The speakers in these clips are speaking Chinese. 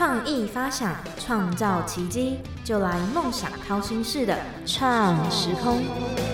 创意发想，创造奇迹，就来梦想掏心式的创时空。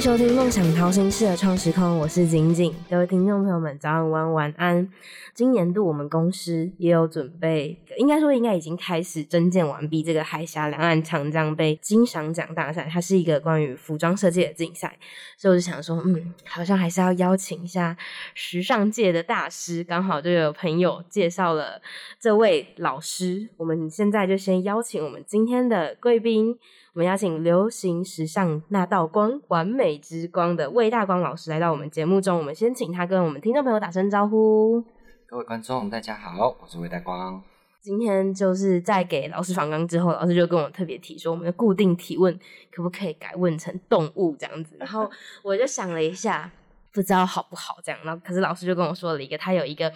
收听《梦想掏心式的创时空》，我是景景。各位听众朋友们，早上晚晚安。今年度我们公司也有准备，应该说应该已经开始征建完毕这个海峡两岸长江杯金赏奖大赛，它是一个关于服装设计的竞赛，所以我就想说，嗯，好像还是要邀请一下时尚界的大师。刚好就有朋友介绍了这位老师，我们现在就先邀请我们今天的贵宾。我们邀请流行时尚那道光、完美之光的魏大光老师来到我们节目中。我们先请他跟我们听众朋友打声招呼。各位观众，大家好，我是魏大光。今天就是在给老师访纲之后，老师就跟我特别提说，我们的固定提问可不可以改问成动物这样子？然后我就想了一下。不知道好不好这样，然后可是老师就跟我说了一个，他有一个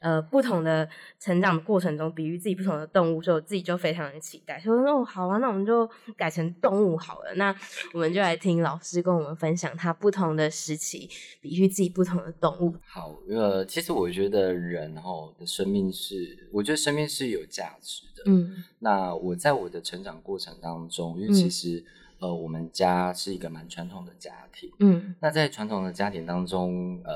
呃不同的成长过程中，比喻自己不同的动物，所以我自己就非常的期待，说哦好啊，那我们就改成动物好了。那我们就来听老师跟我们分享他不同的时期，比喻自己不同的动物。好，呃，其实我觉得人哈的生命是，我觉得生命是有价值的。嗯，那我在我的成长过程当中，因为其实。呃，我们家是一个蛮传统的家庭，嗯，那在传统的家庭当中，呃，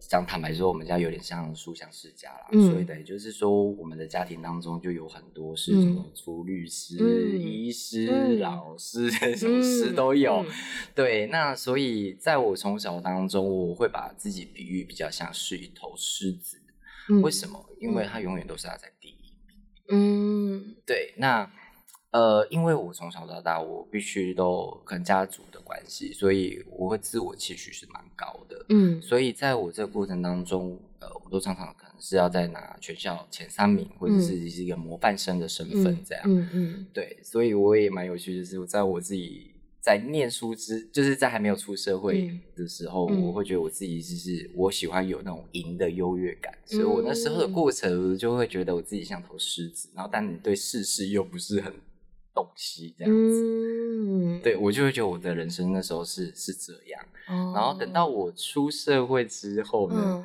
讲坦白说，我们家有点像书香世家啦，所以等于就是说，我们的家庭当中就有很多是什么出律师、医师、老师这种师都有，对，那所以在我从小当中，我会把自己比喻比较像是一头狮子，为什么？因为它永远都是要在第一名，嗯，对，那。呃，因为我从小到大，我必须都跟家族的关系，所以我会自我期许是蛮高的。嗯，所以在我这个过程当中，呃，我都常常可能是要在拿全校前三名，或者是是一个模范生的身份这样。嗯嗯，对，所以我也蛮有趣，就是在我自己在念书之，就是在还没有出社会的时候，我会觉得我自己就是我喜欢有那种赢的优越感，所以我那时候的过程就会觉得我自己像头狮子，然后但你对世事又不是很。东西这样子，对我就会觉得我的人生那时候是是这样，然后等到我出社会之后呢，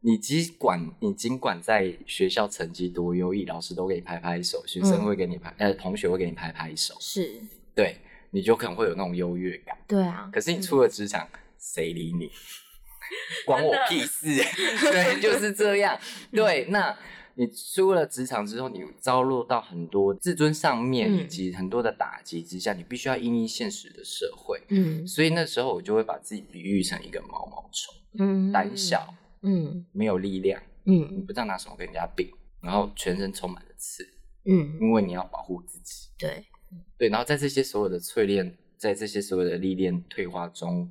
你尽管你尽管在学校成绩多优异，老师都给你拍拍手，学生会给你拍，呃，同学会给你拍拍手，是，对，你就可能会有那种优越感，对啊，可是你出了职场，谁理你？关我屁事，对，就是这样，对，那。你出了职场之后，你遭落到很多自尊上面以及很多的打击之下，你必须要应应现实的社会。嗯，所以那时候我就会把自己比喻成一个毛毛虫，嗯，胆小，嗯，没有力量，嗯，你不知道拿什么跟人家比，然后全身充满了刺，嗯，因为你要保护自己。对，对，然后在这些所有的淬炼，在这些所有的历练退化中，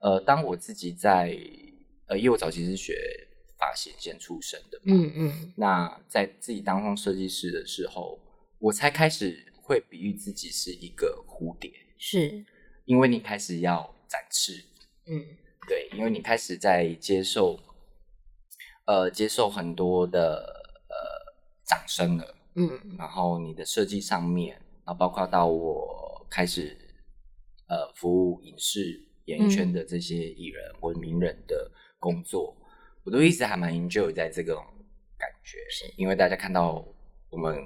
呃，当我自己在，呃，因为我早期是学。发型线出身的，嗯嗯，那在自己当上设计师的时候，我才开始会比喻自己是一个蝴蝶，是。因为你开始要展翅，嗯，对，因为你开始在接受，呃，接受很多的呃掌声了，嗯，然后你的设计上面，然后包括到我开始呃服务影视演艺圈的这些艺人或者名人的工作。我都一直还蛮 enjoy 在这种感觉，是。因为大家看到我们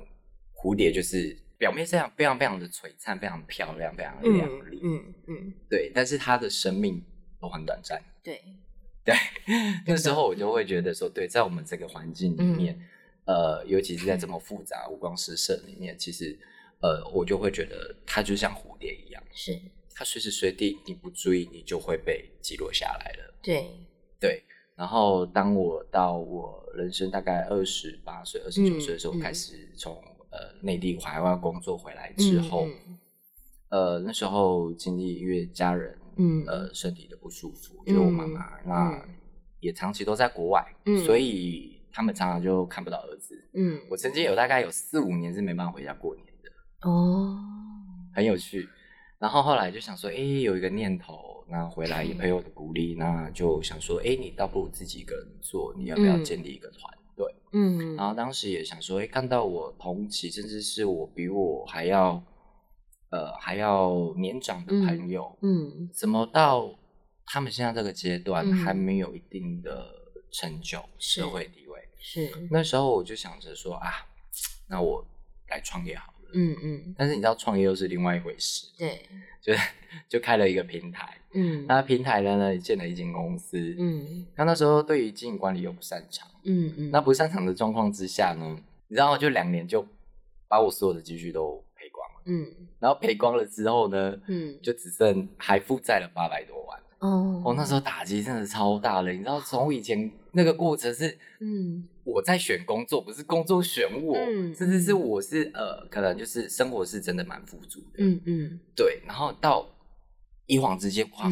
蝴蝶就是表面上非常非常的璀璨，非常漂亮，非常亮丽，嗯嗯，对，但是它的生命都很短暂，对。对，那时候我就会觉得说，对，在我们这个环境里面，呃，尤其是在这么复杂五光十色里面，其实呃，我就会觉得它就像蝴蝶一样，是。它随时随地你不注意，你就会被击落下来了，对。对。然后，当我到我人生大概二十八岁、二十九岁的时候，开始从呃内地海外工作回来之后，呃那时候经历因为家人嗯呃身体的不舒服，就我妈妈那也长期都在国外，所以他们常常就看不到儿子。嗯，我曾经有大概有四五年是没办法回家过年的哦，很有趣。然后后来就想说，哎，有一个念头。那回来也朋友的鼓励，那就想说，哎，你倒不如自己一个人做，你要不要建立一个团队？嗯，然后当时也想说，哎，看到我同期，甚至是我比我还要呃还要年长的朋友，嗯，怎么到他们现在这个阶段还没有一定的成就、社会地位？是那时候我就想着说啊，那我来创业好了。嗯嗯。但是你知道创业又是另外一回事。对。就就开了一个平台。嗯。那平台呢呢建了一间公司。嗯。那那时候对于经营管理又不擅长。嗯嗯。那不擅长的状况之下呢，你知道就两年就把我所有的积蓄都赔光了。嗯。然后赔光了之后呢，嗯，就只剩还负债了八百多万。哦，我那时候打击真的超大了，你知道，从以前那个过程是，嗯，我在选工作，不是工作选我，甚至是我是呃，可能就是生活是真的蛮富足的，嗯嗯，对，然后到一晃之间，哇，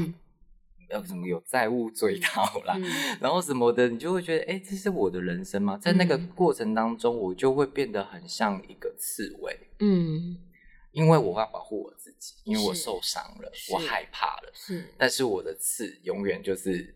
要什么有债务追讨啦，然后什么的，你就会觉得，哎，这是我的人生吗？在那个过程当中，我就会变得很像一个刺猬，嗯。因为我要保护我自己，因为我受伤了，我害怕了。是，但是我的刺永远就是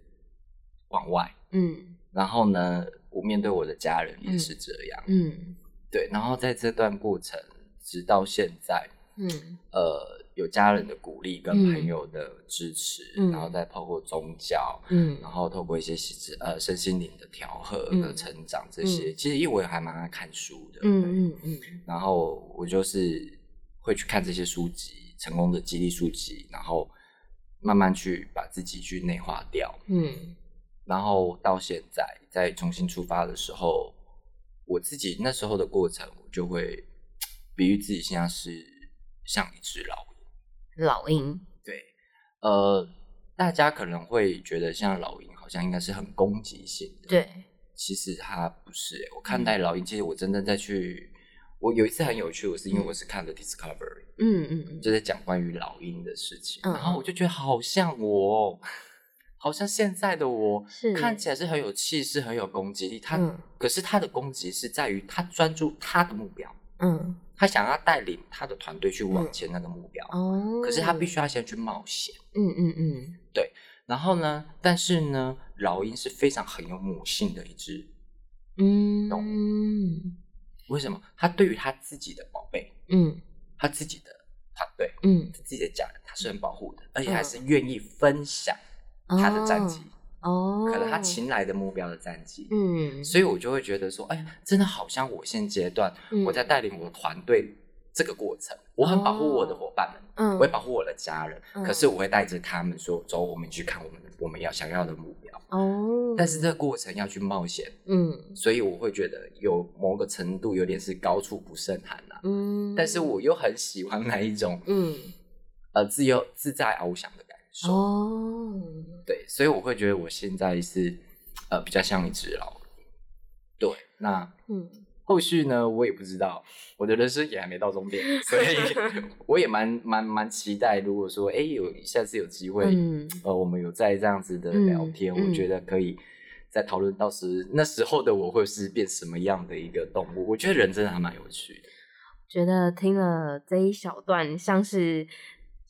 往外。嗯，然后呢，我面对我的家人也是这样。嗯，对。然后在这段过程，直到现在，嗯，呃，有家人的鼓励跟朋友的支持，然后再透过宗教，嗯，然后透过一些呃身心灵的调和和成长这些，其实因为我也还蛮爱看书的。嗯嗯嗯。然后我就是。会去看这些书籍，成功的激励书籍，然后慢慢去把自己去内化掉。嗯，然后到现在再重新出发的时候，我自己那时候的过程，我就会比喻自己现在是像一只老鹰。老鹰，对，呃，大家可能会觉得像老鹰好像应该是很攻击性的，对，其实它不是。我看待老鹰，其实我真正在去。我有一次很有趣，我是因为我是看的 Discovery，嗯嗯嗯，就在讲关于老鹰的事情，然后我就觉得好像我，好像现在的我，看起来是很有气势、很有攻击力。他可是他的攻击是在于他专注他的目标，嗯，他想要带领他的团队去往前那个目标，哦，可是他必须要先去冒险，嗯嗯嗯，对。然后呢，但是呢，老鹰是非常很有母性的一只，嗯，动物。为什么？他对于他自己的宝贝，嗯，他自己的团队，嗯，自己的家人，他是很保护的，而且还是愿意分享他的战绩，哦，可能他擒来的目标的战绩，嗯，所以我就会觉得说，哎呀，真的好像我现阶段我在带领我的团队。这个过程，我很保护我的伙伴们，嗯，我也保护我的家人，可是我会带着他们说，走，我们去看我们我们要想要的目标。哦，但是这个过程要去冒险，嗯，所以我会觉得有某个程度有点是高处不胜寒呐，嗯，但是我又很喜欢那一种，嗯，呃，自由自在翱翔的感受。哦，对，所以我会觉得我现在是呃比较像一只老鹰。对，那嗯。后续呢，我也不知道，我的人生也还没到终点，所以 我也蛮蛮蛮期待。如果说，哎，有下次有机会，呃，我们有在这样子的聊天，我觉得可以再讨论到时那时候的我会是变什么样的一个动物。我觉得人真的还蛮有趣的。觉得听了这一小段，像是。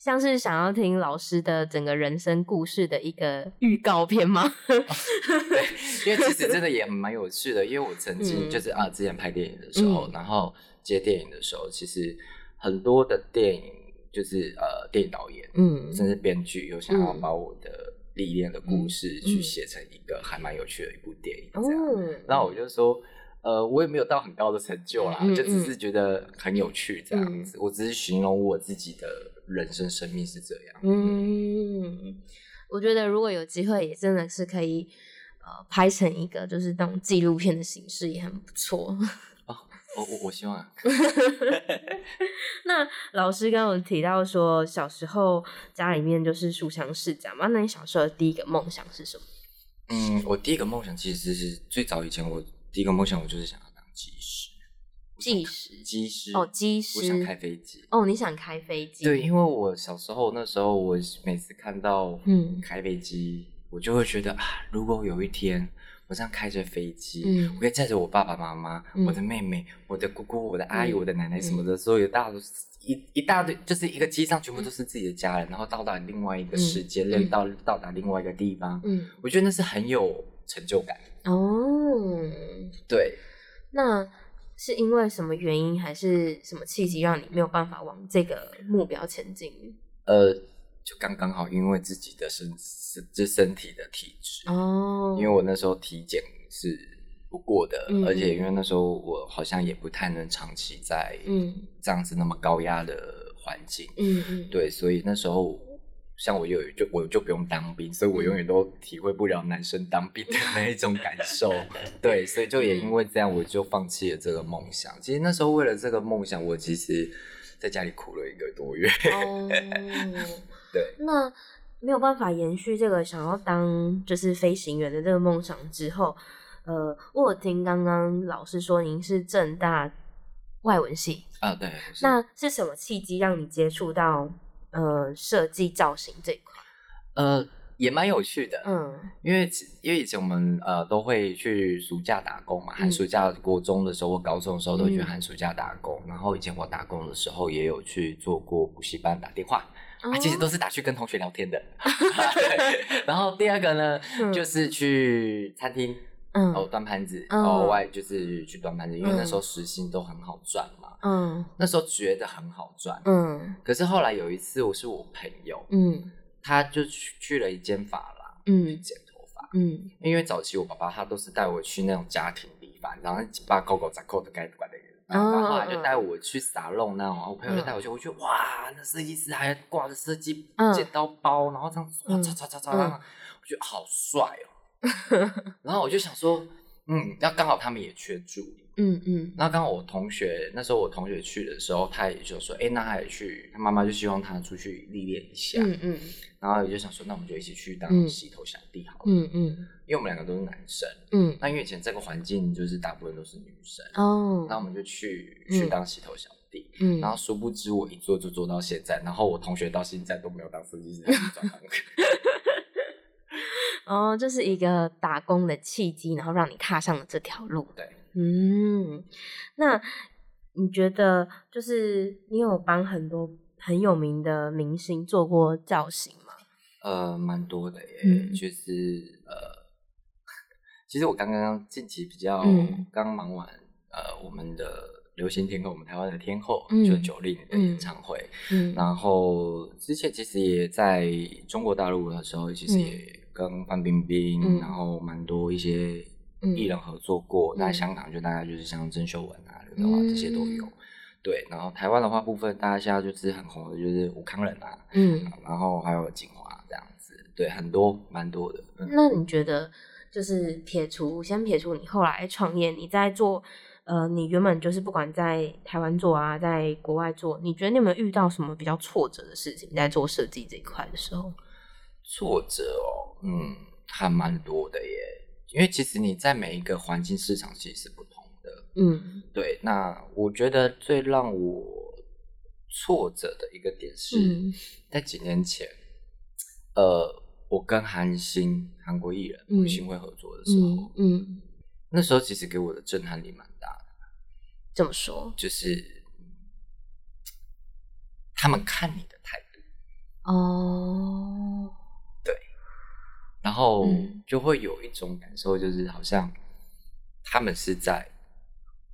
像是想要听老师的整个人生故事的一个预告片吗？对，因为其实真的也蛮有趣的。因为我曾经就是啊，之前拍电影的时候，然后接电影的时候，其实很多的电影就是呃，电影导演，嗯，甚至编剧有想要把我的历练的故事去写成一个还蛮有趣的一部电影这样。然后我就说，呃，我也没有到很高的成就啦，就只是觉得很有趣这样子。我只是形容我自己的。人生生命是这样。嗯，我觉得如果有机会，也真的是可以呃拍成一个就是那种纪录片的形式，也很不错。哦，我我我希望。啊 那老师刚刚提到说，小时候家里面就是书香世家嘛，那你小时候的第一个梦想是什么？嗯，我第一个梦想其实是最早以前，我第一个梦想我就是想。技师，机师哦，机师，我想开飞机哦，你想开飞机？对，因为我小时候那时候，我每次看到嗯开飞机，我就会觉得啊，如果有一天我这样开着飞机，嗯，我可以载着我爸爸妈妈、我的妹妹、我的姑姑、我的阿姨、我的奶奶什么的，所有大一一大堆，就是一个机上全部都是自己的家人，然后到达另外一个世界，到到达另外一个地方，嗯，我觉得那是很有成就感哦。对，那。是因为什么原因，还是什么契机让你没有办法往这个目标前进？呃，就刚刚好，因为自己的身身这身体的体质哦，因为我那时候体检是不过的，而且因为那时候我好像也不太能长期在嗯这样子那么高压的环境，嗯嗯，对，所以那时候。像我有就我就不用当兵，所以我永远都体会不了男生当兵的那一种感受。对，所以就也因为这样，我就放弃了这个梦想。其实那时候为了这个梦想，我其实在家里苦了一个多月。哦，对。那没有办法延续这个想要当就是飞行员的这个梦想之后，呃，我听刚刚老师说您是正大外文系啊，对。那是什么契机让你接触到？呃，设计造型这一块，呃，也蛮有趣的。嗯，因为因为以前我们呃都会去暑假打工嘛，寒暑假国中的时候或高中的时候都去寒暑假打工。然后以前我打工的时候也有去做过补习班打电话，啊，其实都是打去跟同学聊天的。然后第二个呢，就是去餐厅。嗯，哦，端盘子，哦，外就是去端盘子，因为那时候时薪都很好赚嘛。嗯，那时候觉得很好赚。嗯，可是后来有一次，我是我朋友，嗯，他就去去了一间发廊，嗯，剪头发，嗯，因为早期我爸爸他都是带我去那种家庭理发，然后把狗狗扎扣的该管的人，然后后来就带我去撒弄那种，我朋友就带我去，我觉得哇，那设计师还挂着设计剪刀包，然后这样哇，擦擦擦擦，我觉得好帅哦。然后我就想说，嗯，那刚好他们也缺助理，嗯嗯。那刚好我同学那时候我同学去的时候，他也就说，哎，那他也去，他妈妈就希望他出去历练一下，嗯嗯。然后也就想说，那我们就一起去当洗头小弟好了，嗯嗯。因为我们两个都是男生，嗯。那因为以前这个环境就是大部分都是女生，哦。那我们就去去当洗头小弟，嗯。然后殊不知我一做就做到现在，然后我同学到现在都没有当设计师，转行。哦，这是一个打工的契机，然后让你踏上了这条路。对，嗯，那你觉得，就是你有帮很多很有名的明星做过造型吗？呃，蛮多的耶，就是呃，其实我刚刚近期比较刚忙完呃，我们的流行天后，我们台湾的天后就九令的演唱会，嗯，然后之前其实也在中国大陆的时候，其实也。跟范冰冰，然后蛮多一些艺人合作过。那香港就大概就是像郑秀文啊、刘德华这些都有。对，然后台湾的话部分，大家现在就是很红的，就是吴康仁啊，嗯，然后还有景华这样子。对，很多蛮多的。那你觉得，就是撇除先撇除你后来创业，你在做呃，你原本就是不管在台湾做啊，在国外做，你觉得你有没有遇到什么比较挫折的事情，在做设计这一块的时候？挫折哦，嗯，还蛮多的耶。因为其实你在每一个环境市场其实是不同的，嗯，对。那我觉得最让我挫折的一个点是，在几年前，呃，我跟韩星韩国艺人吴星辉合作的时候，嗯，那时候其实给我的震撼力蛮大的。怎么说？就是他们看你的态度哦。然后就会有一种感受，就是好像他们是在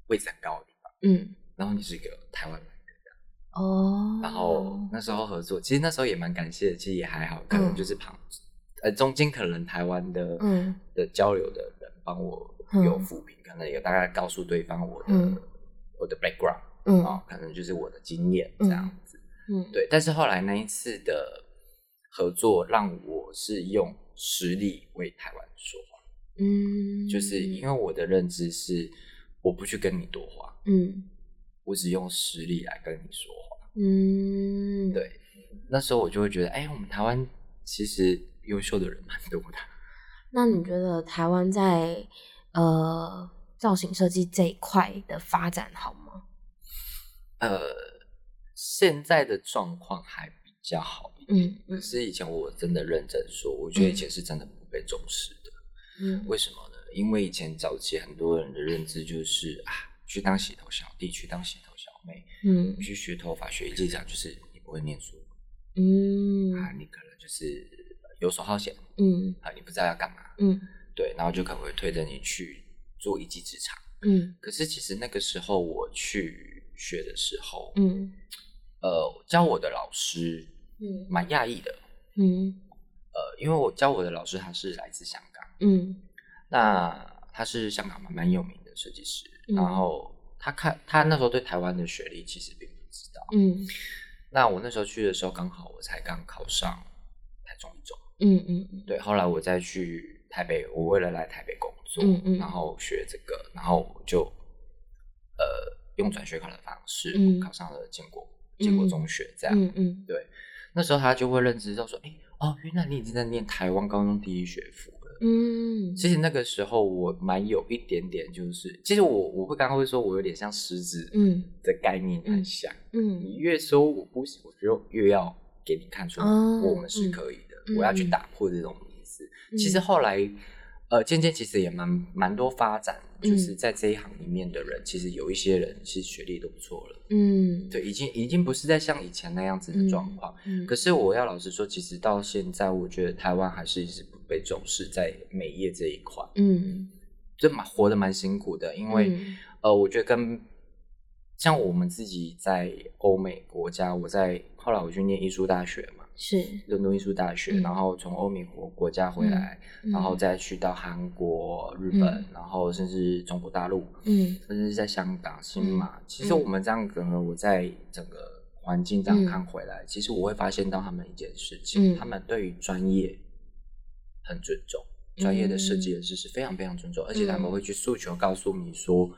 位置很高的地方，嗯，然后你是一个台湾人这样，哦，然后那时候合作，其实那时候也蛮感谢的，其实也还好，可能就是旁呃中间可能台湾的嗯的交流的人帮我有扶贫，可能有大概告诉对方我的我的 background，嗯，啊，可能就是我的经验这样子，嗯，对，但是后来那一次的合作让我是用。实力为台湾说话，嗯，就是因为我的认知是，我不去跟你多话，嗯，我只用实力来跟你说话，嗯，对，那时候我就会觉得，哎，我们台湾其实优秀的人蛮多的。那你觉得台湾在呃造型设计这一块的发展好吗？呃，现在的状况还比较好。嗯，可是以前我真的认真说，我觉得以前是真的不被重视的。嗯，为什么呢？因为以前早期很多人的认知就是啊，去当洗头小弟，去当洗头小妹，嗯，去学头发、学技巧，就是你不会念书，嗯，啊，你可能就是游手好闲，嗯，啊，你不知道要干嘛，嗯，对，然后就可能会推着你去做一技之长，嗯，可是其实那个时候我去学的时候，嗯，呃，教我的老师，嗯，蛮讶异的，嗯，呃，因为我教我的老师他是来自香港，嗯，那他是香港蛮蛮有名的设计师，然后他看他那时候对台湾的学历其实并不知道，嗯，那我那时候去的时候刚好我才刚考上台中一中，嗯嗯，对，后来我再去台北，我为了来台北工。嗯嗯，然后学这个，然后就呃用转学考的方式考上了建国建国中学，这样嗯嗯，对，那时候他就会认知到说，哎哦，原来你已经在念台湾高中第一学府了，嗯，其实那个时候我蛮有一点点，就是其实我我会刚刚会说我有点像狮子，嗯的概念很像，嗯，你越说我不行，我就越要给你看出来我们是可以的，我要去打破这种。其实后来。呃，渐渐其实也蛮蛮多发展，就是在这一行里面的人，其实有一些人其实学历都不错了。嗯，对，已经已经不是在像以前那样子的状况。嗯，可是我要老实说，其实到现在，我觉得台湾还是一直不被重视在美业这一块。嗯，就蛮活得蛮辛苦的，因为呃，我觉得跟像我们自己在欧美国家，我在后来我去念艺术大学。是。伦敦艺术大学，然后从欧美国国家回来，然后再去到韩国、日本，然后甚至中国大陆，嗯，甚至在香港、新马。其实我们这样可能我在整个环境这样看回来，其实我会发现到他们一件事情，他们对于专业很尊重，专业的设计人士是非常非常尊重，而且他们会去诉求告诉你说，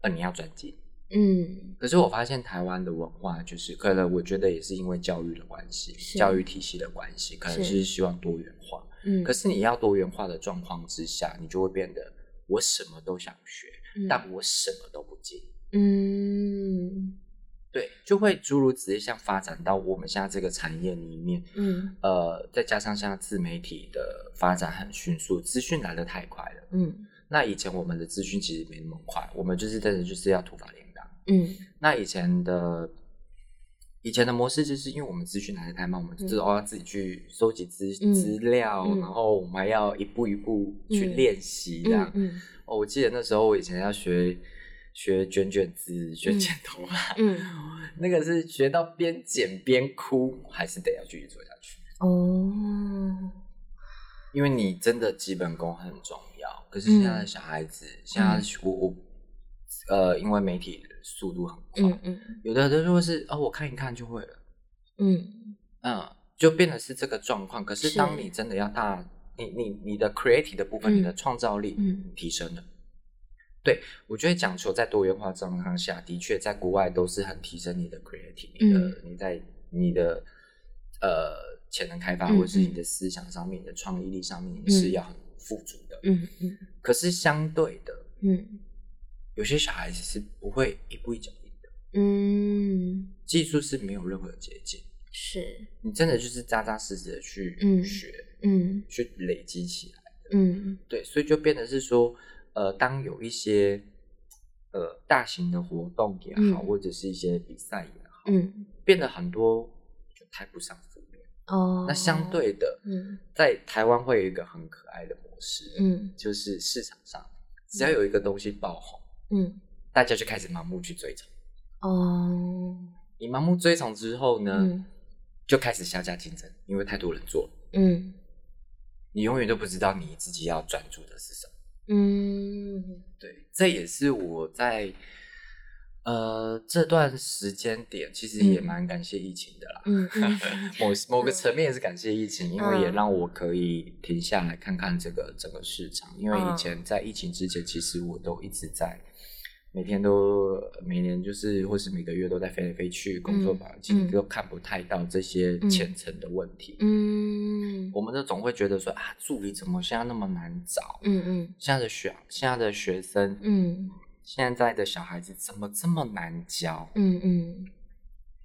呃，你要专精。嗯，可是我发现台湾的文化就是，可能我觉得也是因为教育的关系，教育体系的关系，可能是希望多元化。嗯，可是你要多元化的状况之下，你就会变得我什么都想学，但我什么都不精。嗯，对，就会诸如此类，像发展到我们现在这个产业里面，嗯，呃，再加上现在自媒体的发展很迅速，资讯来的太快了。嗯，那以前我们的资讯其实没那么快，我们就是真的就是要土法炼。嗯，那以前的以前的模式就是因为我们资讯来的太慢，我们就是要自己去收集资资料，然后我们还要一步一步去练习这样。哦，我记得那时候我以前要学学卷卷子、学剪头发，嗯，那个是学到边剪边哭，还是得要继续做下去。哦，因为你真的基本功很重要。可是现在的小孩子，现在我我呃，因为媒体。速度很快，嗯嗯，有的人就会是哦，我看一看就会了，嗯。嗯，就变得是这个状况。可是当你真的要大，你你你的 creative 的部分，你的创造力提升了，对我觉得讲求在多元化状况下的确在国外都是很提升你的 creative，你的你在你的呃潜能开发或者是你的思想上面你的创意力上面你是要很富足的，嗯嗯。可是相对的，嗯。有些小孩子是不会一步一脚印的，嗯，技术是没有任何捷径，是你真的就是扎扎实实的去学，嗯，去累积起来的，嗯，对，所以就变得是说，呃，当有一些呃大型的活动也好，或者是一些比赛也好，嗯，变得很多就太不上负面哦，那相对的，嗯，在台湾会有一个很可爱的模式，嗯，就是市场上只要有一个东西爆红。嗯，大家就开始盲目去追从哦。你盲目追从之后呢，就开始下架竞争，因为太多人做了。嗯，你永远都不知道你自己要专注的是什么。嗯，对，这也是我在呃这段时间点，其实也蛮感谢疫情的啦。嗯，某某个层面也是感谢疫情，因为也让我可以停下来看看这个整个市场。因为以前在疫情之前，其实我都一直在。每天都每年就是或是每个月都在飞来飞去工作吧，其实都看不太到这些浅层的问题。嗯，我们都总会觉得说啊，助理怎么现在那么难找？嗯嗯，现在的学现在的学生，嗯，现在的小孩子怎么这么难教？嗯嗯，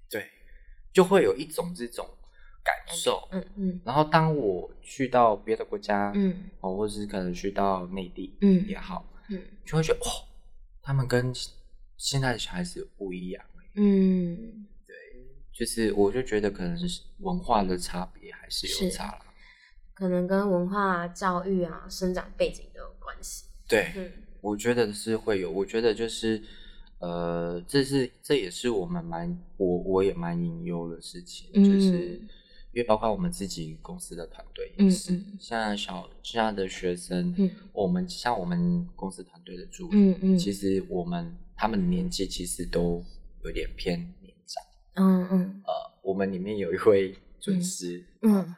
对，就会有一种这种感受。嗯嗯，然后当我去到别的国家，嗯，哦，或者是可能去到内地，嗯，也好，嗯，就会觉得哦。他们跟现在的小孩子不一样，嗯，对，就是我就觉得可能是文化的差别还是有差了，可能跟文化教育啊、生长背景都有关系。对，嗯，我觉得是会有，我觉得就是，呃，这是这也是我们蛮我我也蛮隐忧的事情，就是因为包括我们自己公司的团队也是，现在小现在的学生，我们像我们公司团队的助理，其实我们他们年纪其实都有点偏年长，嗯嗯，呃，我们里面有一位准师，嗯，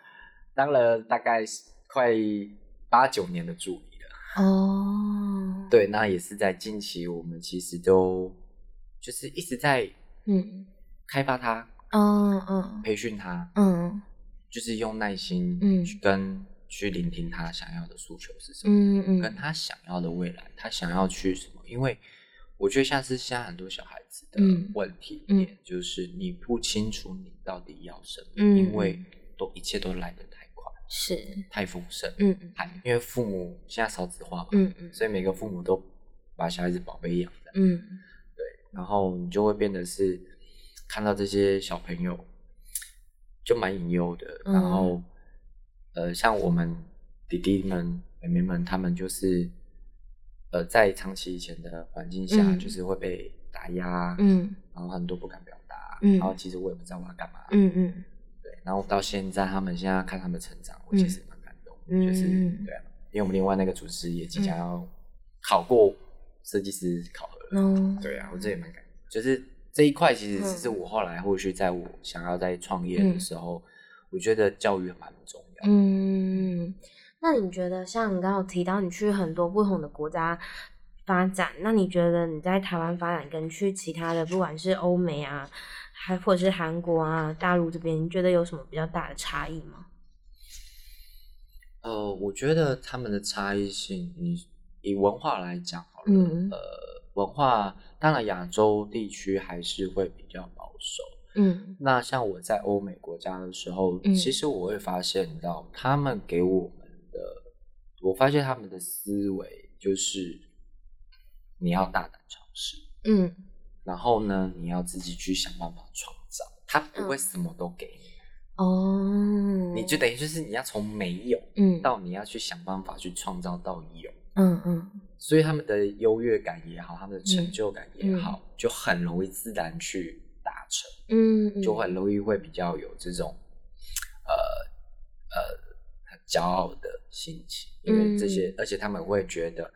当了大概快八九年的助理了。哦，对，那也是在近期，我们其实都就是一直在嗯。开发他，嗯嗯，培训他，嗯，就是用耐心嗯去。跟去聆听他想要的诉求是什么，嗯嗯，跟他想要的未来，他想要去什么？因为我觉得像是现在很多小孩子的问题点，就是你不清楚你到底要什么，因。为都一切都来得太快。是太丰盛，嗯嗯，太因为父母现在少子化嘛，嗯嗯，所以每个父母都把小孩子宝贝养的，嗯，对，然后你就会变得是看到这些小朋友就蛮隐忧的，然后呃，像我们弟弟们、妹妹们，他们就是呃，在长期以前的环境下，就是会被打压，嗯，然后很多不敢表达，嗯，然后其实我也不知道我要干嘛，嗯嗯。对然后到现在，他们现在看他们成长，我其实蛮感动。就是对啊，因为我们另外那个主持也即将要考过设计师考核了。对啊，我这也蛮感动。就是这一块，其实是我后来或许在我想要在创业的时候，我觉得教育蛮重要。嗯，那你觉得像你刚刚提到你去很多不同的国家发展，那你觉得你在台湾发展跟去其他的，不管是欧美啊？还或者是韩国啊、大陆这边，你觉得有什么比较大的差异吗？呃，我觉得他们的差异性，你以文化来讲好了，呃，文化当然亚洲地区还是会比较保守。嗯，那像我在欧美国家的时候，其实我会发现到他们给我们的，我发现他们的思维就是你要大胆尝试。嗯。然后呢，你要自己去想办法创造，他不会什么都给你哦。你就等于就是你要从没有，嗯，到你要去想办法去创造到有，嗯嗯。所以他们的优越感也好，他们的成就感也好，就很容易自然去达成，嗯，就很容易会比较有这种呃呃很骄傲的心情，因为这些，而且他们会觉得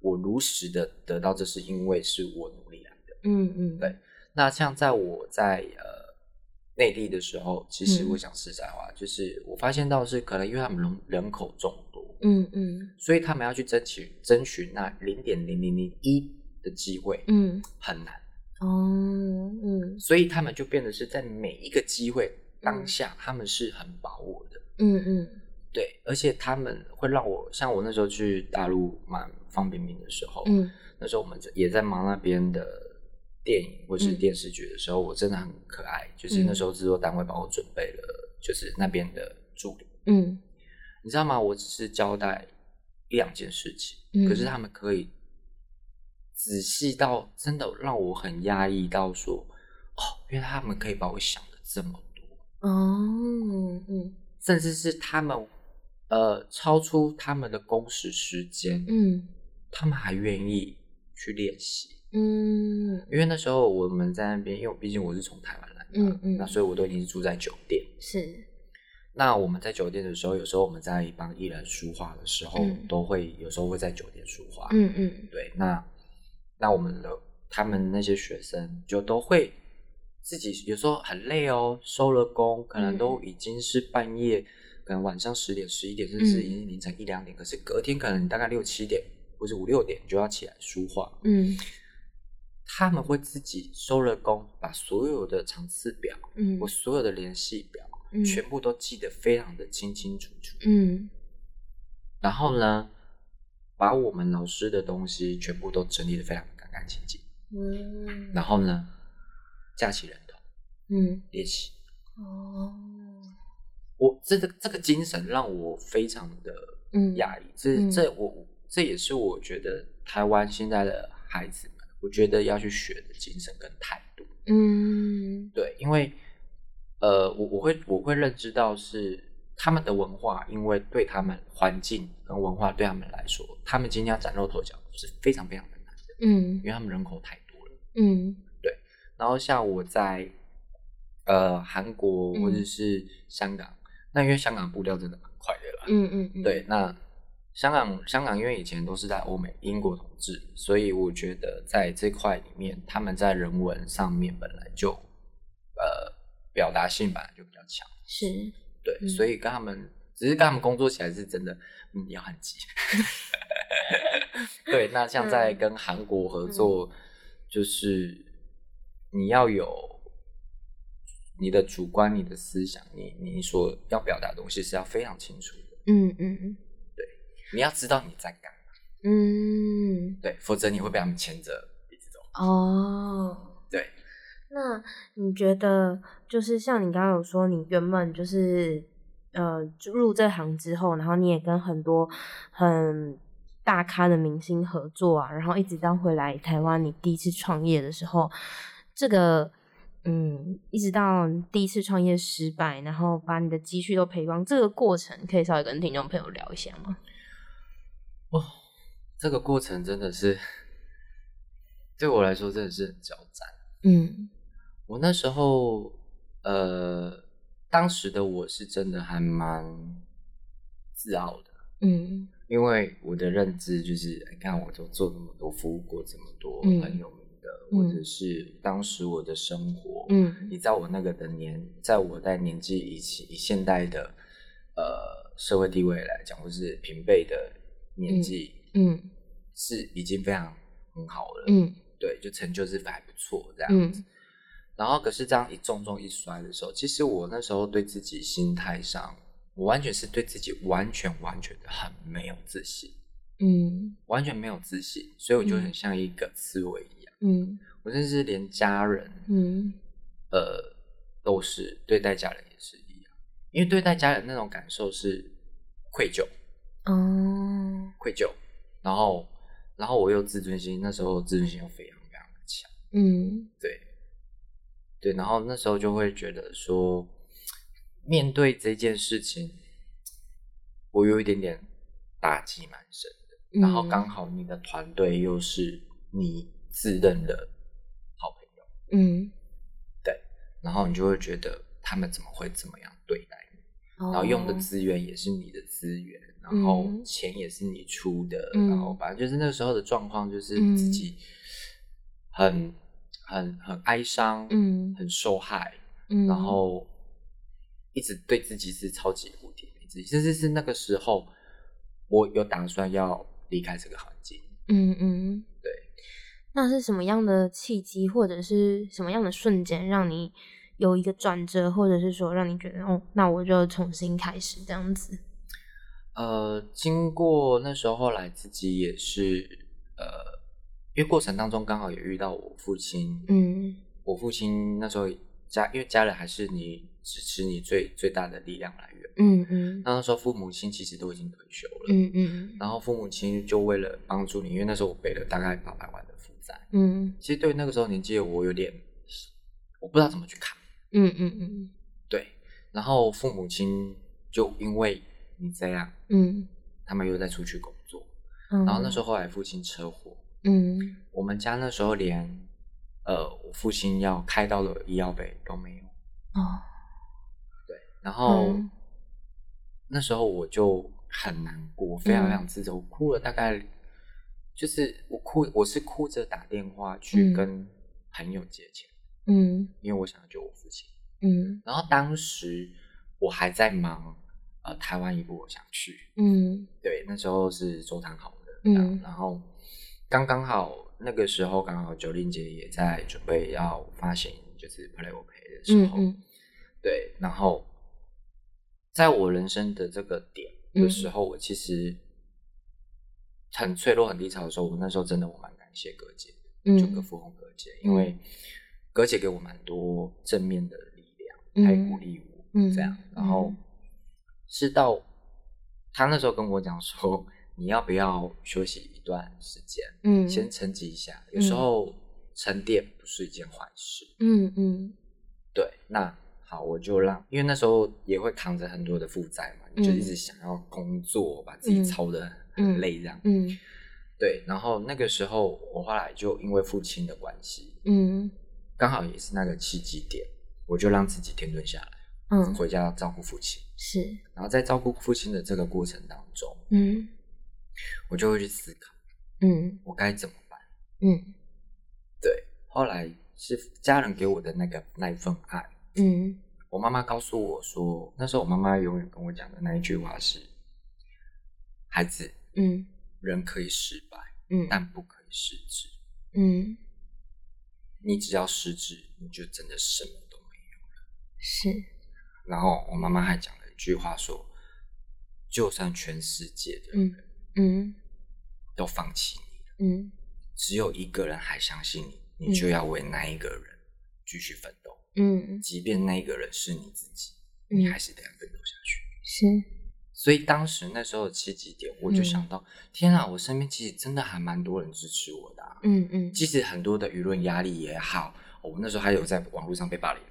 我如实的得到，这是因为是我努力来的。嗯嗯，对。那像在我在呃内地的时候，其实我想实在话，就是我发现到是可能因为他们人人口众多，嗯嗯，所以他们要去争取争取那零点零零零一的机会，嗯，很难。哦，嗯，所以他们就变得是在每一个机会当下，他们是很把握的，嗯嗯，对，而且他们会让我像我那时候去大陆买方便面的时候，嗯，那时候我们也在忙那边的。电影或是电视剧的时候，我真的很可爱。就是那时候制作单位帮我准备了，就是那边的助理。嗯，你知道吗？我只是交代一两件事情，可是他们可以仔细到真的让我很压抑到说，哦，因为他们可以把我想的这么多。哦，嗯，甚至是他们呃超出他们的工时时间，嗯，他们还愿意去练习。嗯，因为那时候我们在那边，因为毕竟我是从台湾来的，嗯嗯，那所以我都已经是住在酒店。是，那我们在酒店的时候，有时候我们在帮艺人书画的时候，都会有时候会在酒店书画。嗯嗯，对，那那我们的他们那些学生就都会自己有时候很累哦，收了工可能都已经是半夜，可能晚上十点、十一点，甚至已经凌晨一两点，可是隔天可能大概六七点或者五六点就要起来书画。嗯。他们会自己收了工，把所有的场次表，嗯，我所有的联系表，嗯，全部都记得非常的清清楚楚，嗯，然后呢，把我们老师的东西全部都整理的非常干干净净，嗯，然后呢，架起人头，嗯，练习，哦，我这个这个精神让我非常的压抑，这这我这也是我觉得台湾现在的孩子。我觉得要去学的精神跟态度，嗯，对，因为呃，我我会我会认知到是他们的文化，因为对他们环境跟文化对他们来说，他们今天要崭露头角是非常非常的难的。嗯，因为他们人口太多了。嗯，对。然后像我在呃韩国或者是香港，那因为香港步调真的蛮快的啦。嗯嗯。对，那香港香港因为以前都是在欧美英国统治，所以我觉得在这块里面，他们在人文上面本来就呃表达性本来就比较强。是。对，所以跟他们只是跟他们工作起来是真的，嗯，要很急。对，那像在跟韩国合作，就是你要有你的主观、你的思想，你你所要表达的东西是要非常清楚的。嗯嗯嗯，对，你要知道你在干嘛。嗯，对，否则你会被他们牵着鼻子走。哦，对。那你觉得，就是像你刚刚有说，你原本就是呃入这行之后，然后你也跟很多很大咖的明星合作啊，然后一直到回来台湾，你第一次创业的时候，这个嗯，一直到第一次创业失败，然后把你的积蓄都赔光，这个过程可以稍微跟听众朋友聊一下吗？哦，这个过程真的是对我来说真的是很交战，嗯。我那时候，呃，当时的我是真的还蛮自傲的，嗯，因为我的认知就是，你看，我都做那么多，服务过这么多很有名的，或者是当时我的生活，嗯，你在我那个的年，在我在年纪以以现代的呃社会地位来讲，或是平辈的年纪，嗯，是已经非常很好了，嗯，对，就成就是还不错这样子。然后，可是这样一重重一摔的时候，其实我那时候对自己心态上，我完全是对自己完全完全的很没有自信，嗯，完全没有自信，所以我就很像一个刺猬一样，嗯，我甚至连家人，嗯，呃，都是对待家人也是一样，因为对待家人那种感受是愧疚，哦，愧疚，然后，然后我又自尊心，那时候自尊心又非常非常的强，嗯，对。对，然后那时候就会觉得说，面对这件事情，我有一点点打击蛮深的。然后刚好你的团队又是你自认的好朋友，嗯，对，然后你就会觉得他们怎么会怎么样对待你？然后用的资源也是你的资源，然后钱也是你出的，然后反正就是那时候的状况，就是自己很。很很哀伤，嗯，很受害，嗯，然后一直对自己是超级不体面自己，甚至是那个时候，我有打算要离开这个环境，嗯嗯，对。那是什么样的契机，或者是什么样的瞬间，让你有一个转折，或者是说让你觉得，哦，那我就重新开始这样子？呃，经过那时候后来自己也是，呃。因为过程当中刚好也遇到我父亲，嗯，我父亲那时候家，因为家人还是你支持你最最大的力量来源，嗯嗯，那那时候父母亲其实都已经退休了，嗯嗯，然后父母亲就为了帮助你，因为那时候我背了大概八百万的负债，嗯，其实对那个时候年纪的我有点，我不知道怎么去看，嗯嗯嗯，对，然后父母亲就因为你这样，嗯，他们又在出去工作，嗯然后那时候后来父亲车祸。嗯，我们家那时候连，呃，我父亲要开刀的医药费都没有。哦。对，然后那时候我就很难过，非常非常自责，我哭了大概，就是我哭，我是哭着打电话去跟朋友借钱，嗯，因为我想要救我父亲，嗯，然后当时我还在忙，呃，台湾一部我想去，嗯，对，那时候是周汤好的，嗯，然后。刚刚好那个时候，刚好九令姐也在准备要发行，就是 Play 我陪的时候，对，然后在我人生的这个点的时候，我其实很脆弱、很低潮的时候，我那时候真的我蛮感谢葛姐，就葛富红葛姐，因为葛姐给我蛮多正面的力量，还鼓励我，这样，然后是到他那时候跟我讲说。你要不要休息一段时间？嗯，先沉寂一下。有时候沉淀不是一件坏事。嗯嗯，对。那好，我就让，因为那时候也会扛着很多的负债嘛，就一直想要工作，把自己操的很累这样。嗯，对。然后那个时候，我后来就因为父亲的关系，嗯，刚好也是那个契机点，我就让自己停顿下来，嗯，回家照顾父亲。是。然后在照顾父亲的这个过程当中，嗯，我就会去思考，嗯，我该怎么办？嗯，对。后来。是家人给我的那个那一份爱。嗯，我妈妈告诉我说，那时候我妈妈永远跟我讲的那一句话是：“孩子，嗯，人可以失败，嗯，但不可以失智，嗯，你只要失智，你就真的什么都没有了。”是。然后我妈妈还讲了一句话说：“就算全世界的人，嗯，都放弃你，嗯，只有一个人还相信你。”你就要为那一个人继续奋斗，嗯，即便那个人是你自己，你还是得要奋斗下去。是，所以当时那时候的契机点，我就想到，天啊，我身边其实真的还蛮多人支持我的，嗯嗯，即使很多的舆论压力也好，我那时候还有在网络上被霸凌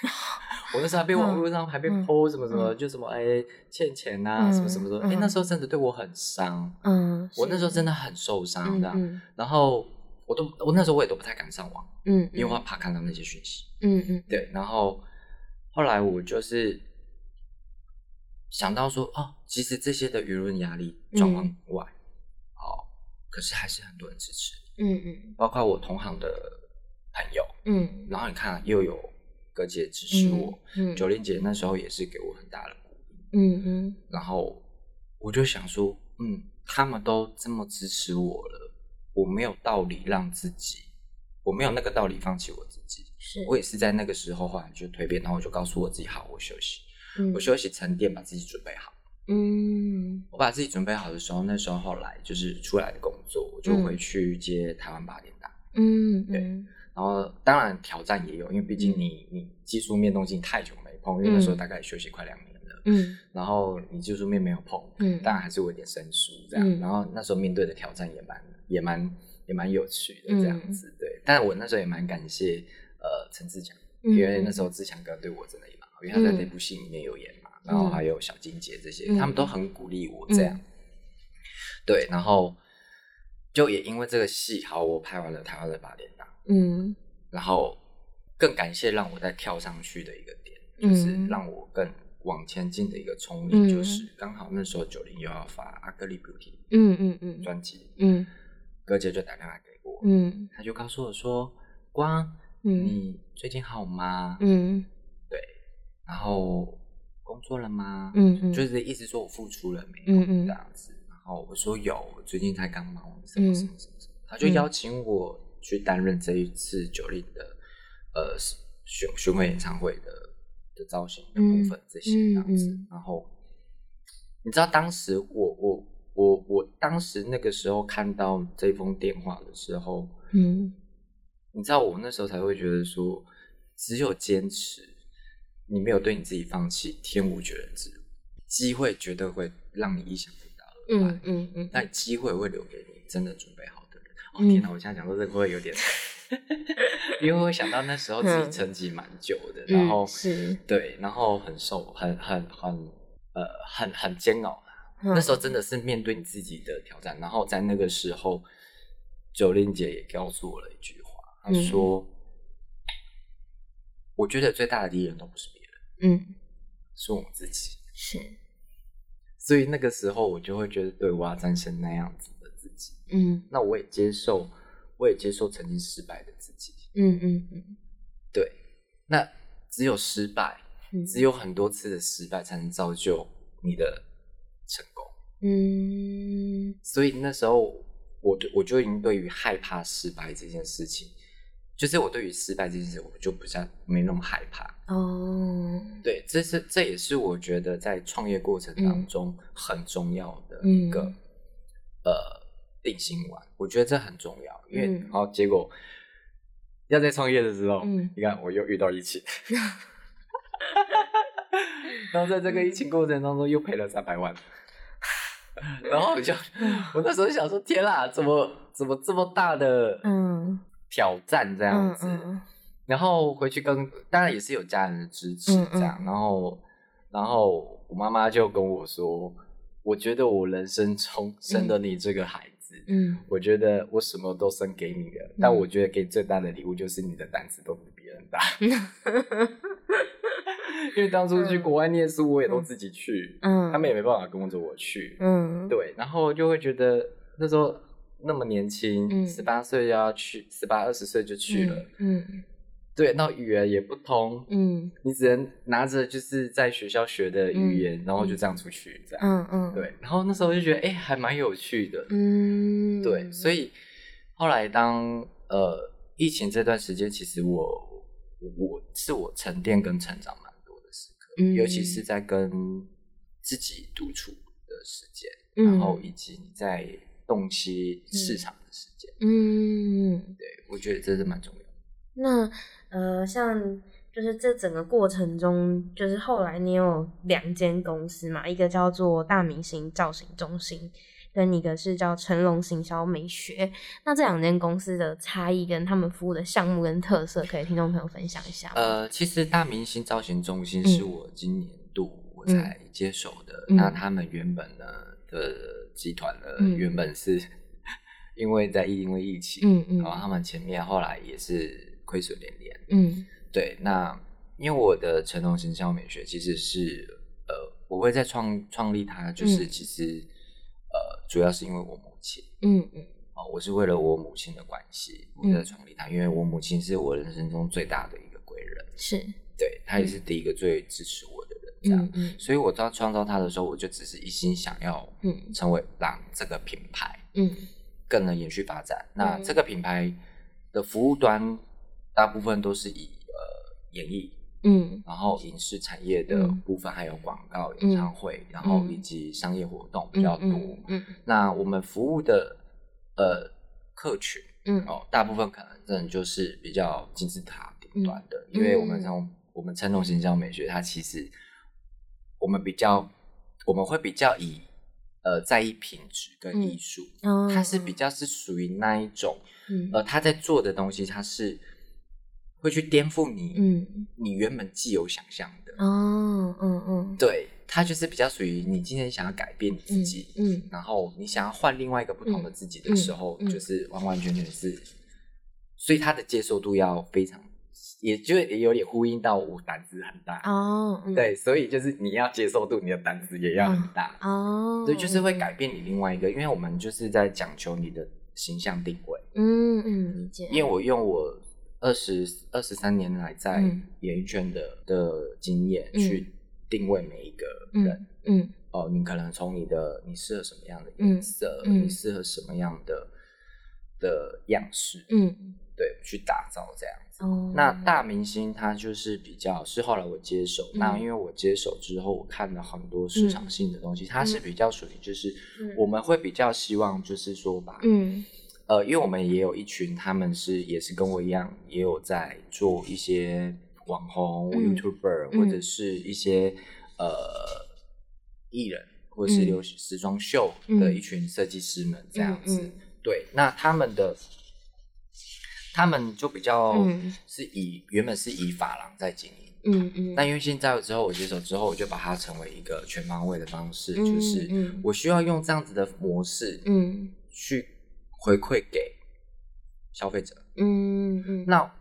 我那时候还被网络上还被泼什么什么，就什么哎欠钱呐，什么什么的，哎那时候真的对我很伤，嗯，我那时候真的很受伤的，然后。我都我那时候我也都不太敢上网，嗯，因为我怕看到那些讯息，嗯嗯，对。然后后来我就是想到说，哦，其实这些的舆论压力状况外，哦，可是还是很多人支持，嗯嗯，包括我同行的朋友，嗯，然后你看又有各界支持我，嗯，九零姐那时候也是给我很大的鼓励，嗯嗯，然后我就想说，嗯，他们都这么支持我了。我没有道理让自己，我没有那个道理放弃我自己。是我也是在那个时候后来就蜕变，然后我就告诉我自己：好，我休息，我休息沉淀，把自己准备好。嗯，我把自己准备好的时候，那时候后来就是出来的工作，我就回去接台湾八点档。嗯，对。然后当然挑战也有，因为毕竟你你技术面东西太久没碰，因为那时候大概休息快两年了。嗯，然后你技术面没有碰，嗯，当然还是有点生疏这样。然后那时候面对的挑战也蛮。也蛮也蛮有趣的这样子，对。但是我那时候也蛮感谢呃陈志强，因为那时候志强哥对我真的也蛮好，因为他在这部戏里面有演嘛，然后还有小金姐这些，他们都很鼓励我这样。对，然后就也因为这个戏，好，我拍完了台湾的八点档，嗯，然后更感谢让我再跳上去的一个点，就是让我更往前进的一个冲力，就是刚好那时候九零又要发阿格丽 Beauty，嗯嗯嗯，专辑，嗯。哥姐就打电话给我，嗯，他就告诉我说：“光，你最近好吗？嗯，对，然后工作了吗？嗯就是意思说我付出了没有这样子。然后我说有，最近才刚忙什么什么什么什么，他就邀请我去担任这一次九零的呃巡巡回演唱会的的造型的部分这些这样子。然后你知道当时我我。”我我当时那个时候看到这封电话的时候，嗯，你知道我那时候才会觉得说，只有坚持，你没有对你自己放弃，天无绝人之路，机会绝对会让你意想不到的嗯嗯嗯，但机会会留给你真的准备好。哦天哪，我现在讲到这个会有点，因为我想到那时候自己成绩蛮久的，然后是，对，然后很瘦，很很很呃很很煎熬。那时候真的是面对你自己的挑战，然后在那个时候，九令姐也告诉我了一句话，她说：“我觉得最大的敌人都不是别人，嗯，是我自己。”是，所以那个时候我就会觉得，对我要战胜那样子嗯，那我也接受，我也接受曾经失败的自己，嗯嗯嗯，对，那只有失败，只有很多次的失败，才能造就你的。成功，嗯，所以那时候我我就已经对于害怕失败这件事情，就是我对于失败这件事，我就不像没那么害怕哦。对，这是这也是我觉得在创业过程当中很重要的一个呃定心丸，我觉得这很重要，因为然后结果要在创业的时候，你看我又遇到疫情。然后在这个疫情过程当中又赔了三百万。然后我就，我那时候想说，天啦，怎么怎么这么大的嗯挑战这样子？然后回去跟当然也是有家人的支持这样，然后然后我妈妈就跟我说，我觉得我人生中生了你这个孩子，嗯，我觉得我什么都送给你了，但我觉得给你最大的礼物就是你的胆子都比别人大，因为当初去国外念书我也都自己去，嗯，他们也没办法跟着我去，嗯，对，然后就会觉得那时候那么年轻，十八岁要去，十八二十岁就去了，嗯。对，那语言也不通，嗯，你只能拿着就是在学校学的语言，然后就这样出去，这样，嗯嗯，对，然后那时候就觉得，哎，还蛮有趣的，嗯，对，所以后来当呃疫情这段时间，其实我我是我沉淀跟成长蛮多的时刻，尤其是在跟自己独处的时间，然后以及你在洞悉市场的时间，嗯，对我觉得这是蛮重要的。那呃，像就是这整个过程中，就是后来你有两间公司嘛，一个叫做大明星造型中心，跟一个是叫成龙行销美学。那这两间公司的差异跟他们服务的项目跟特色，可以听众朋友分享一下。呃，其实大明星造型中心是我今年度我才接手的。那他们原本呢的集团呢，原本是 因为在因为疫情，嗯嗯，然后他们前面后来也是。亏损连连，嗯，对，那因为我的成龙形象美学其实是，呃，我会在创创立它，就是其实，呃，主要是因为我母亲，嗯嗯，哦，我是为了我母亲的关系，我在创立它，因为我母亲是我人生中最大的一个贵人，是，对，她也是第一个最支持我的人，这样，所以我在创造它的时候，我就只是一心想要，嗯，成为让这个品牌，嗯，更能延续发展，那这个品牌的服务端。大部分都是以呃演艺，嗯，然后影视产业的部分，还有广告、演唱会，然后以及商业活动比较多。嗯，那我们服务的呃客群，嗯，哦，大部分可能真的就是比较金字塔顶端的，因为我们从我们称重形象美学，它其实我们比较我们会比较以呃在意品质跟艺术，它是比较是属于那一种，嗯。呃，他在做的东西，它是。会去颠覆你，嗯，你原本既有想象的哦，嗯嗯，对，它就是比较属于你今天想要改变你自己，嗯，然后你想要换另外一个不同的自己的时候，就是完完全全是，所以它的接受度要非常，也就也有点呼应到我胆子很大哦，对，所以就是你要接受度，你的胆子也要很大哦，所以就是会改变你另外一个，因为我们就是在讲求你的形象定位，嗯嗯，理解，因为我用我。二十二十三年来在演艺圈的的经验去定位每一个人，嗯，哦，你可能从你的你适合什么样的颜色，你适合什么样的的样式，嗯，对，去打造这样子。那大明星他就是比较是后来我接手，那因为我接手之后，我看了很多市场性的东西，它是比较属于就是我们会比较希望就是说把，嗯。呃，因为我们也有一群，他们是也是跟我一样，也有在做一些网红、YouTuber 或者是一些呃艺人，或者是流时装秀的一群设计师们这样子。对，那他们的他们就比较是以原本是以发廊在经营，嗯嗯。但因为现在之后我接手之后，我就把它成为一个全方位的方式，就是我需要用这样子的模式，嗯，去。回馈给消费者，嗯嗯，那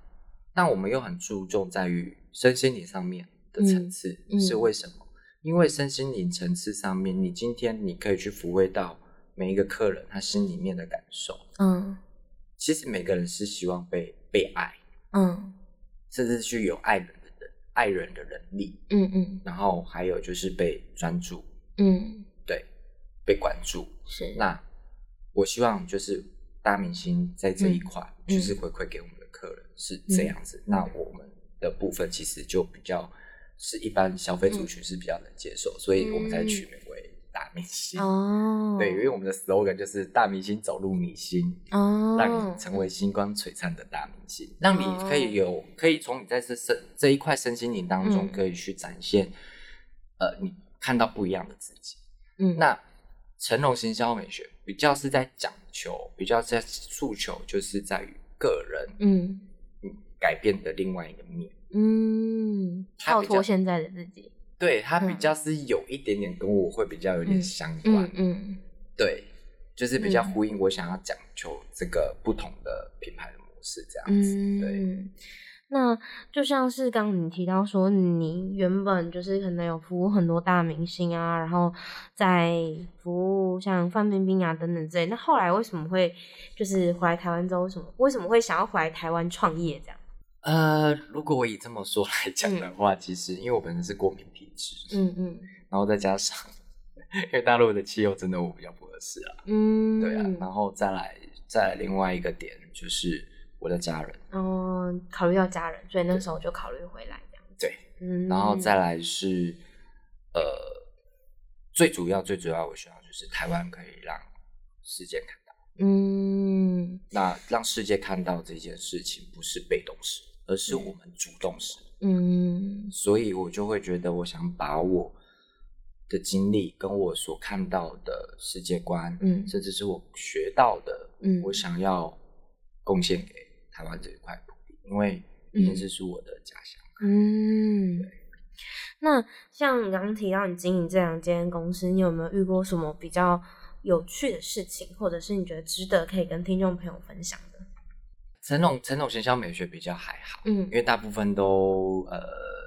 那我们又很注重在于身心灵上面的层次，是为什么？因为身心灵层次上面，你今天你可以去抚慰到每一个客人他心里面的感受，嗯，其实每个人是希望被被爱，嗯，甚至去有爱人的人爱人的能力，嗯嗯，然后还有就是被专注，嗯，对，被关注，是。那。我希望就是大明星在这一块，就是回馈给我们的客人是这样子。那我们的部分其实就比较是一般消费族群是比较能接受，所以我们才取名为大明星。哦，对，因为我们的 slogan 就是大明星走入你心，哦，让你成为星光璀璨的大明星，让你可以有可以从你在这身这一块身心灵当中可以去展现，呃，你看到不一样的自己。嗯，那成龙行销美学。比较是在讲求，比较在诉求，就是在于个人，嗯，改变的另外一个面。嗯，跳脱现在的自己。对他比较是有一点点跟我会比较有点相关。嗯，对，就是比较呼应我想要讲求这个不同的品牌的模式这样子。对。那就像是刚你提到说，你原本就是可能有服务很多大明星啊，然后在服务像范冰冰啊等等之类。那后来为什么会就是回来台湾之后，什么为什么会想要回来台湾创业这样？呃，如果我以这么说来讲的话，其实因为我本身是过敏体质，嗯嗯，然后再加上因为大陆的气候真的我比较不合适啊，嗯，对啊，然后再来再来另外一个点就是。我的家人，哦，考虑到家人，所以那时候我就考虑回来这样。对，嗯，然后再来是，呃，最主要最主要，我需要就是台湾可以让世界看到，嗯，那让世界看到这件事情不是被动式，而是我们主动式，嗯，所以我就会觉得，我想把我的经历跟我所看到的世界观，嗯，甚至是我学到的，嗯，我想要贡献给。台湾这一块土地，因为毕竟这是我的家乡。嗯，那像你刚刚提到你经营这两间公司，你有没有遇过什么比较有趣的事情，或者是你觉得值得可以跟听众朋友分享的？传统传统，行销美学比较还好，嗯，因为大部分都呃。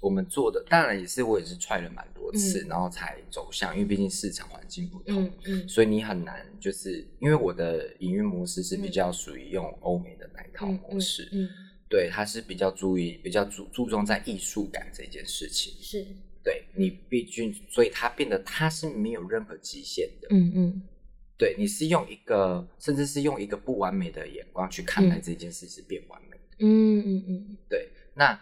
我们做的当然也是，我也是踹了蛮多次，然后才走向，因为毕竟市场环境不同，所以你很难就是因为我的营运模式是比较属于用欧美的那一套模式，对，它是比较注意比较注注重在艺术感这件事情，是。对你毕竟，所以它变得它是没有任何极限的，嗯嗯，对，你是用一个甚至是用一个不完美的眼光去看待这件事是变完美的，嗯嗯嗯，对，那。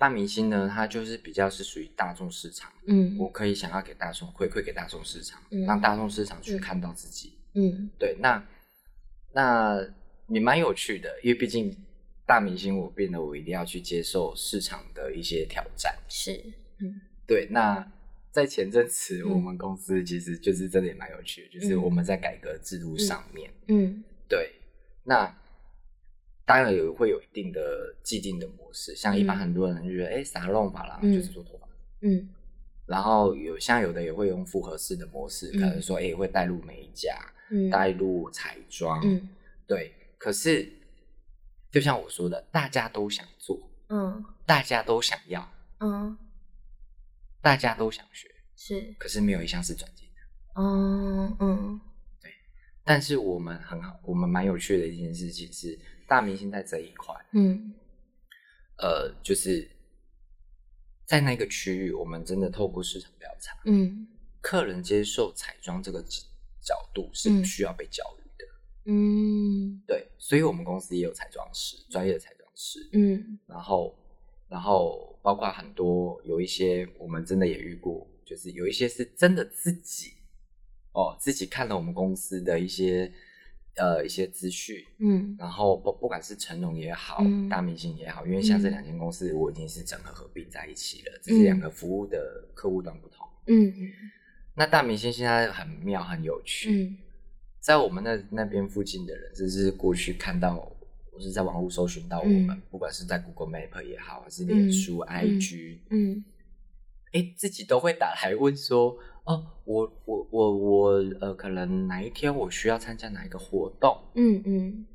大明星呢，他就是比较是属于大众市场，嗯，我可以想要给大众回馈给大众市场，让大众市场去看到自己，嗯，对，那那也蛮有趣的，因为毕竟大明星，我变得我一定要去接受市场的一些挑战，是，嗯，对，那在前阵子，我们公司其实就是真的也蛮有趣的，就是我们在改革制度上面，嗯，对，那。当然有会有一定的既定的模式，像一般很多人就觉得，哎，撒弄发廊就是做头发，嗯，然后有像有的也会用复合式的模式，可能说，哎，会带入美甲，嗯，带入彩妆，嗯，对。可是就像我说的，大家都想做，嗯，大家都想要，嗯，大家都想学，是，可是没有一项是转精的，嗯嗯，对。但是我们很好，我们蛮有趣的一件事情是。大明星在这一块，嗯，呃，就是在那个区域，我们真的透过市场调查，嗯，客人接受彩妆这个角度是需要被教育的，嗯，对，所以我们公司也有彩妆师，专业的彩妆师，嗯，然后，然后包括很多有一些我们真的也遇过，就是有一些是真的自己，哦，自己看了我们公司的一些。呃，一些资讯，嗯，然后不不管是成龙也好，大明星也好，因为像这两间公司，我已经是整合合并在一起了，只是两个服务的客户端不同，嗯，那大明星现在很妙，很有趣，在我们那那边附近的人，就是过去看到，或是在网络搜寻到我们，不管是在 Google Map 也好，还是脸书、IG，嗯，哎，自己都会打来问说。哦，我我我我呃，可能哪一天我需要参加哪一个活动？嗯嗯。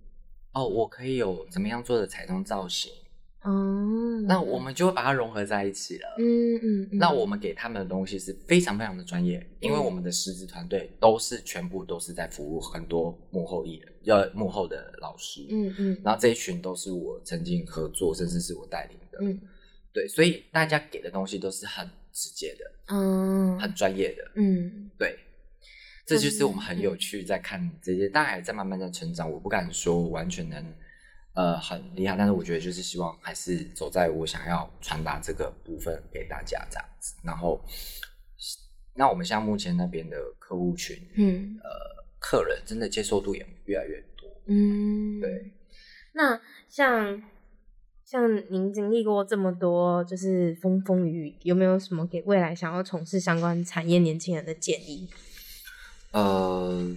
哦，我可以有怎么样做的彩妆造型？哦。那我们就会把它融合在一起了。嗯嗯。那我们给他们的东西是非常非常的专业，因为我们的师资团队都是全部都是在服务很多幕后艺人，要幕后的老师。嗯嗯。然后这一群都是我曾经合作，甚至是我带领的。嗯。对，所以大家给的东西都是很。直接的，嗯，很专业的，嗯，对，这就是我们很有趣在看这些，大家还在慢慢在成长。我不敢说完全能，呃，很厉害，但是我觉得就是希望还是走在我想要传达这个部分给大家这样子。然后，那我们像目前那边的客户群，嗯，呃，客人真的接受度也越来越多，嗯，对。那像。像您经历过这么多，就是风风雨雨，有没有什么给未来想要从事相关产业年轻人的建议？呃，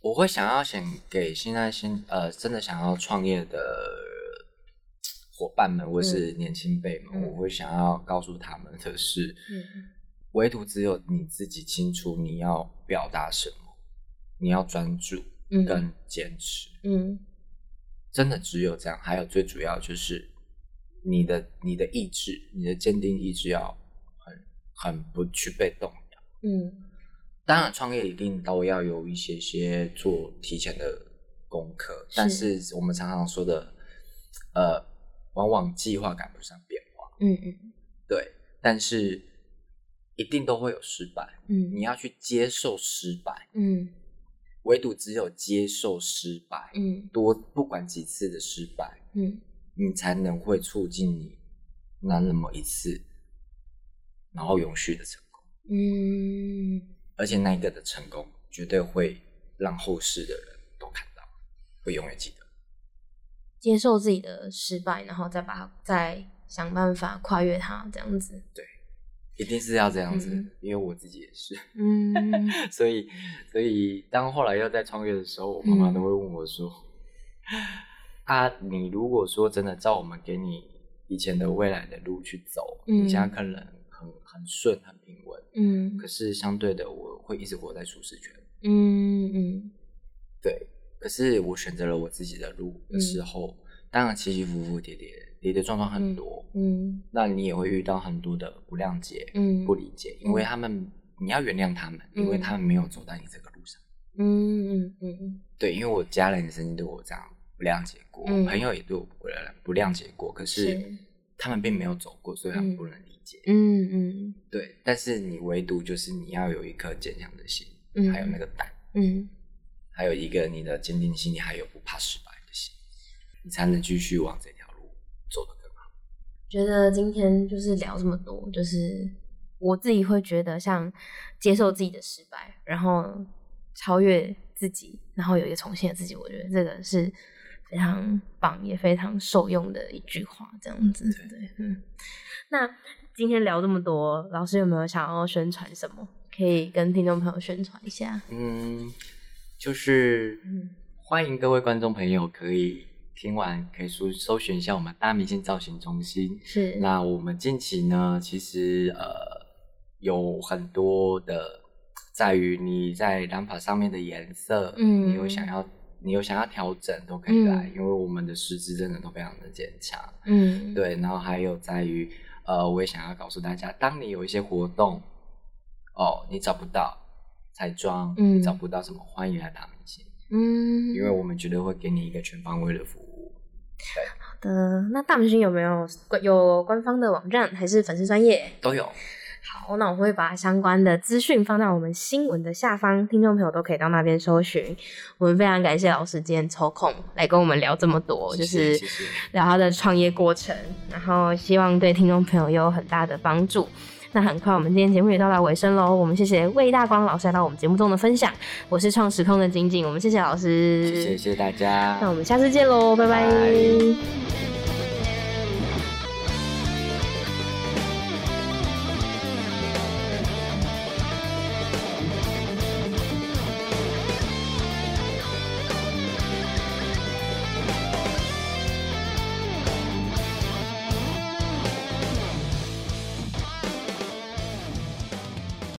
我会想要先给现在新呃真的想要创业的伙伴们或是年轻辈们，我会想要告诉他们的是，唯独只有你自己清楚你要表达什么，你要专注跟坚持，嗯，真的只有这样。还有最主要就是你的你的意志，你的坚定意志要很很不去被动摇，嗯。当然，创业一定都要有一些些做提前的功课，但是我们常常说的，呃，往往计划赶不上变化。嗯嗯，对，但是一定都会有失败。嗯，你要去接受失败。嗯，唯独只有接受失败，嗯，多不管几次的失败，嗯，你才能会促进你那那么一次，然后永续的成功。嗯。而且那一个的成功，绝对会让后世的人都看到，会永远记得。接受自己的失败，然后再把再想办法跨越它，这样子。对，一定是要这样子，因为我自己也是。嗯。所以，所以当后来要在创业的时候，我妈妈都会问我说：“啊，你如果说真的照我们给你以前的未来的路去走，你现在可能。”很很顺，很平稳，嗯，可是相对的，我会一直活在舒适圈，嗯嗯，对。可是我选择了我自己的路的时候，当然起起伏伏、跌跌跌跌撞撞很多，嗯，那你也会遇到很多的不谅解、嗯，不理解，因为他们你要原谅他们，因为他们没有走在你这个路上，嗯嗯嗯，对，因为我家人曾经对我这样不谅解过，朋友也对我不不谅解过，可是他们并没有走过，所以他们不能理解。嗯嗯，对，但是你唯独就是你要有一颗坚强的心，嗯，还有那个胆，嗯，还有一个你的坚定心，你还有不怕失败的心，你才能继续往这条路走得更好。觉得今天就是聊这么多，就是我自己会觉得像接受自己的失败，然后超越自己，然后有一个重新的自己，我觉得这个是非常棒也非常受用的一句话，这样子，对，嗯，那。今天聊这么多，老师有没有想要宣传什么？可以跟听众朋友宣传一下。嗯，就是欢迎各位观众朋友可以听完可以搜搜寻一下我们大明星造型中心。是。那我们近期呢，其实呃有很多的在于你在染发上面的颜色，嗯，你有想要你有想要调整都可以来，因为我们的师资真的都非常的坚强。嗯，对。然后还有在于。呃，我也想要告诉大家，当你有一些活动，哦，你找不到彩妆，嗯，找不到什么，欢迎来大明星，嗯，因为我们绝对会给你一个全方位的服务。好的，那大明星有没有有官方的网站还是粉丝专业？都有。好，那我会把相关的资讯放在我们新闻的下方，听众朋友都可以到那边搜寻。我们非常感谢老师今天抽空来跟我们聊这么多，就是聊他的创业过程，然后希望对听众朋友有很大的帮助。那很快，我们今天节目也到达尾声喽。我们谢谢魏大光老师来到我们节目中的分享。我是创时空的晶晶，我们谢谢老师，谢谢大家。那我们下次见喽，拜拜。